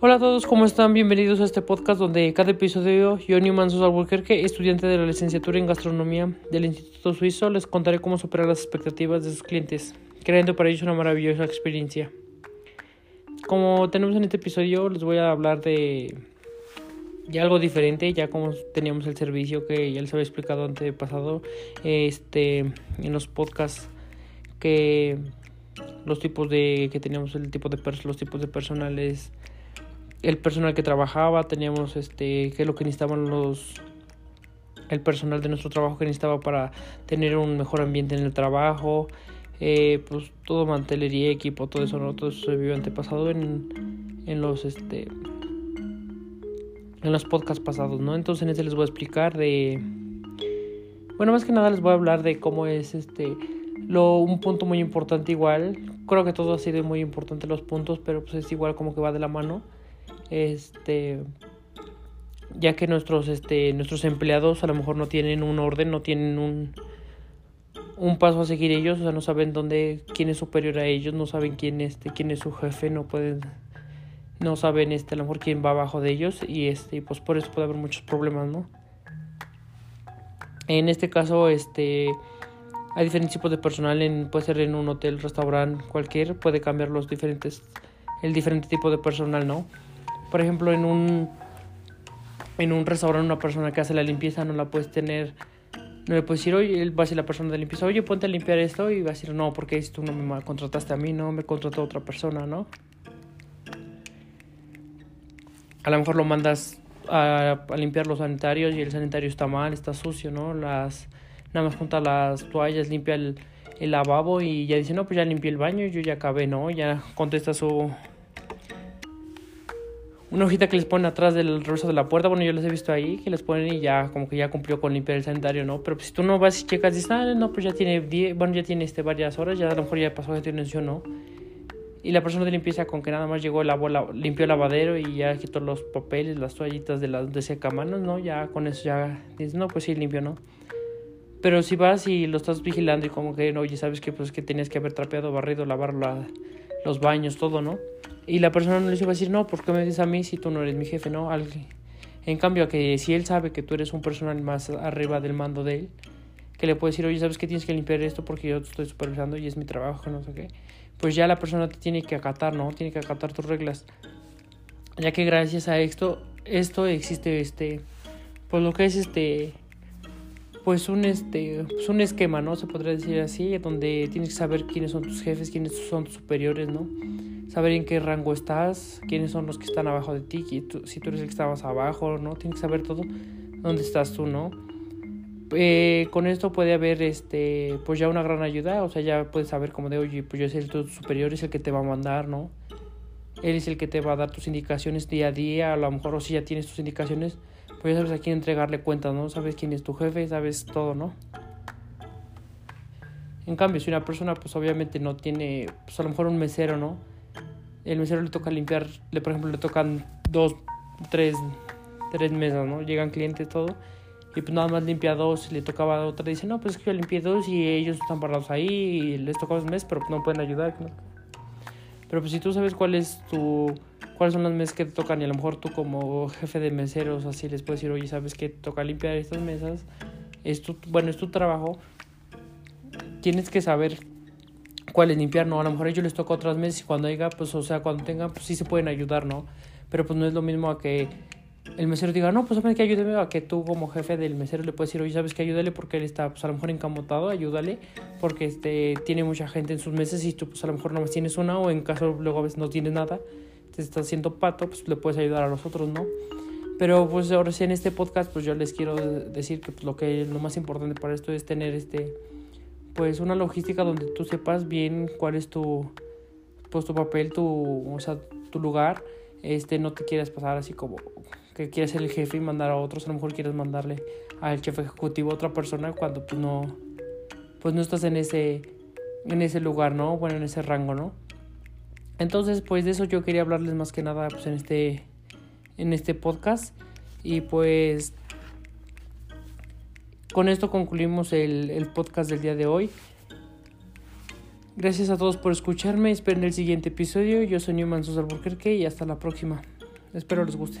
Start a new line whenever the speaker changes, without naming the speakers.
Hola a todos, ¿cómo están? Bienvenidos a este podcast donde cada episodio yo, Newman Sosa Albuquerque, estudiante de la licenciatura en gastronomía del Instituto Suizo, les contaré cómo superar las expectativas de sus clientes, creando para ellos una maravillosa experiencia. Como tenemos en este episodio, les voy a hablar de ya algo diferente, ya como teníamos el servicio que ya les había explicado antes pasado, este, en los podcasts que los tipos de que teníamos el tipo de los tipos de personales el personal que trabajaba, teníamos este, qué es lo que necesitaban los el personal de nuestro trabajo que necesitaba para tener un mejor ambiente en el trabajo, eh, pues todo mantelería, equipo, todo eso, ¿no? todo eso se vio antepasado en, en los este en los podcasts pasados, ¿no? Entonces en este les voy a explicar de bueno, más que nada les voy a hablar de cómo es este lo un punto muy importante igual. Creo que todo ha sido muy importante los puntos, pero pues es igual como que va de la mano este ya que nuestros este nuestros empleados a lo mejor no tienen un orden no tienen un un paso a seguir ellos o sea no saben dónde quién es superior a ellos no saben quién este quién es su jefe no pueden no saben este a lo mejor quién va abajo de ellos y este pues por eso puede haber muchos problemas no en este caso este hay diferentes tipos de personal en puede ser en un hotel restaurante cualquier puede cambiar los diferentes el diferente tipo de personal no por ejemplo, en un en un restaurante una persona que hace la limpieza no la puedes tener no le puedes decir, oye, él va a decir la persona de limpieza, oye, ponte a limpiar esto y va a decir, no, porque tú no me contrataste a mí, no, me contrató otra persona, ¿no? A lo mejor lo mandas a, limpiar los sanitarios y el sanitario está mal, está sucio, ¿no? Las, nada más junta las toallas, limpia el, el lavabo y ya dice, no, pues ya limpié el baño, yo ya acabé, ¿no? Ya contesta su, una hojita que les ponen atrás del reverso de la puerta. Bueno, yo les he visto ahí que les ponen y ya como que ya cumplió con limpiar el sanitario, ¿no? Pero pues, si tú no vas y checas dices, ah, no, pues ya tiene bueno, ya tiene este varias horas, ya a lo mejor ya pasó atención, ¿no? Y la persona de limpieza con que nada más llegó el agua, limpió el lavadero y ya quitó los papeles, las toallitas de las de secamanos, ¿no? Ya con eso ya dices, no, pues sí, limpio, ¿no? Pero si vas y lo estás vigilando y como que, oye, sabes que pues que tenías que haber trapeado, barrido, lavar los baños, todo, ¿no? Y la persona no les iba a decir, no, ¿por qué me dices a mí si tú no eres mi jefe, no? En cambio, que si él sabe que tú eres un personal más arriba del mando de él, que le puede decir, oye, ¿sabes que tienes que limpiar esto porque yo te estoy supervisando y es mi trabajo, no sé qué? Pues ya la persona te tiene que acatar, ¿no? Tiene que acatar tus reglas. Ya que gracias a esto, esto existe, este, pues lo que es este, pues un este pues un esquema no se podría decir así donde tienes que saber quiénes son tus jefes quiénes son tus superiores no saber en qué rango estás, quiénes son los que están abajo de ti, si tú eres el que estabas abajo, ¿no? Tienes que saber todo, dónde estás tú, ¿no? Eh, con esto puede haber este pues ya una gran ayuda o sea ya puedes saber como de oye pues yo soy el tu superior es el que te va a mandar no él es el que te va a dar tus indicaciones día a día a lo mejor o si ya tienes tus indicaciones pues ya sabes a quién entregarle cuentas no sabes quién es tu jefe sabes todo no en cambio si una persona pues obviamente no tiene pues a lo mejor un mesero no el mesero le toca limpiar, le, por ejemplo, le tocan dos, tres, tres mesas, ¿no? Llegan clientes, todo. Y pues nada más limpia dos, le tocaba otra, dice, no, pues es que yo limpié dos y ellos están parados ahí y les toca dos meses, pero no pueden ayudar, ¿no? Pero pues si tú sabes cuál es tu, cuáles son las mesas que te tocan y a lo mejor tú como jefe de meseros así les puedes decir, oye, sabes que toca limpiar estas mesas, es tu, bueno, es tu trabajo, tienes que saber cuál es limpiar, ¿no? A lo mejor a ellos les toca otras meses y cuando haya, pues, o sea, cuando tengan, pues sí se pueden ayudar, ¿no? Pero pues no es lo mismo a que el mesero diga, no, pues que ayúdeme, a que tú como jefe del mesero le puedes decir, oye, ¿sabes que Ayúdale porque él está, pues a lo mejor encamotado, ayúdale, porque este, tiene mucha gente en sus meses y tú, pues a lo mejor no más tienes una o en caso luego a veces no tienes nada, te estás haciendo pato, pues le puedes ayudar a los otros, ¿no? Pero pues ahora sí en este podcast, pues yo les quiero decir que pues, lo que lo más importante para esto es tener este pues una logística donde tú sepas bien cuál es tu pues tu papel, tu, o sea, tu lugar, este no te quieras pasar así como que quieres ser el jefe y mandar a otros, a lo mejor quieres mandarle al jefe ejecutivo a otra persona cuando tú no pues no estás en ese en ese lugar, ¿no? Bueno, en ese rango, ¿no? Entonces, pues de eso yo quería hablarles más que nada pues en este en este podcast y pues con esto concluimos el, podcast del día de hoy. Gracias a todos por escucharme. Esperen el siguiente episodio. Yo soy Newman Sosa Albuquerque y hasta la próxima. Espero les guste.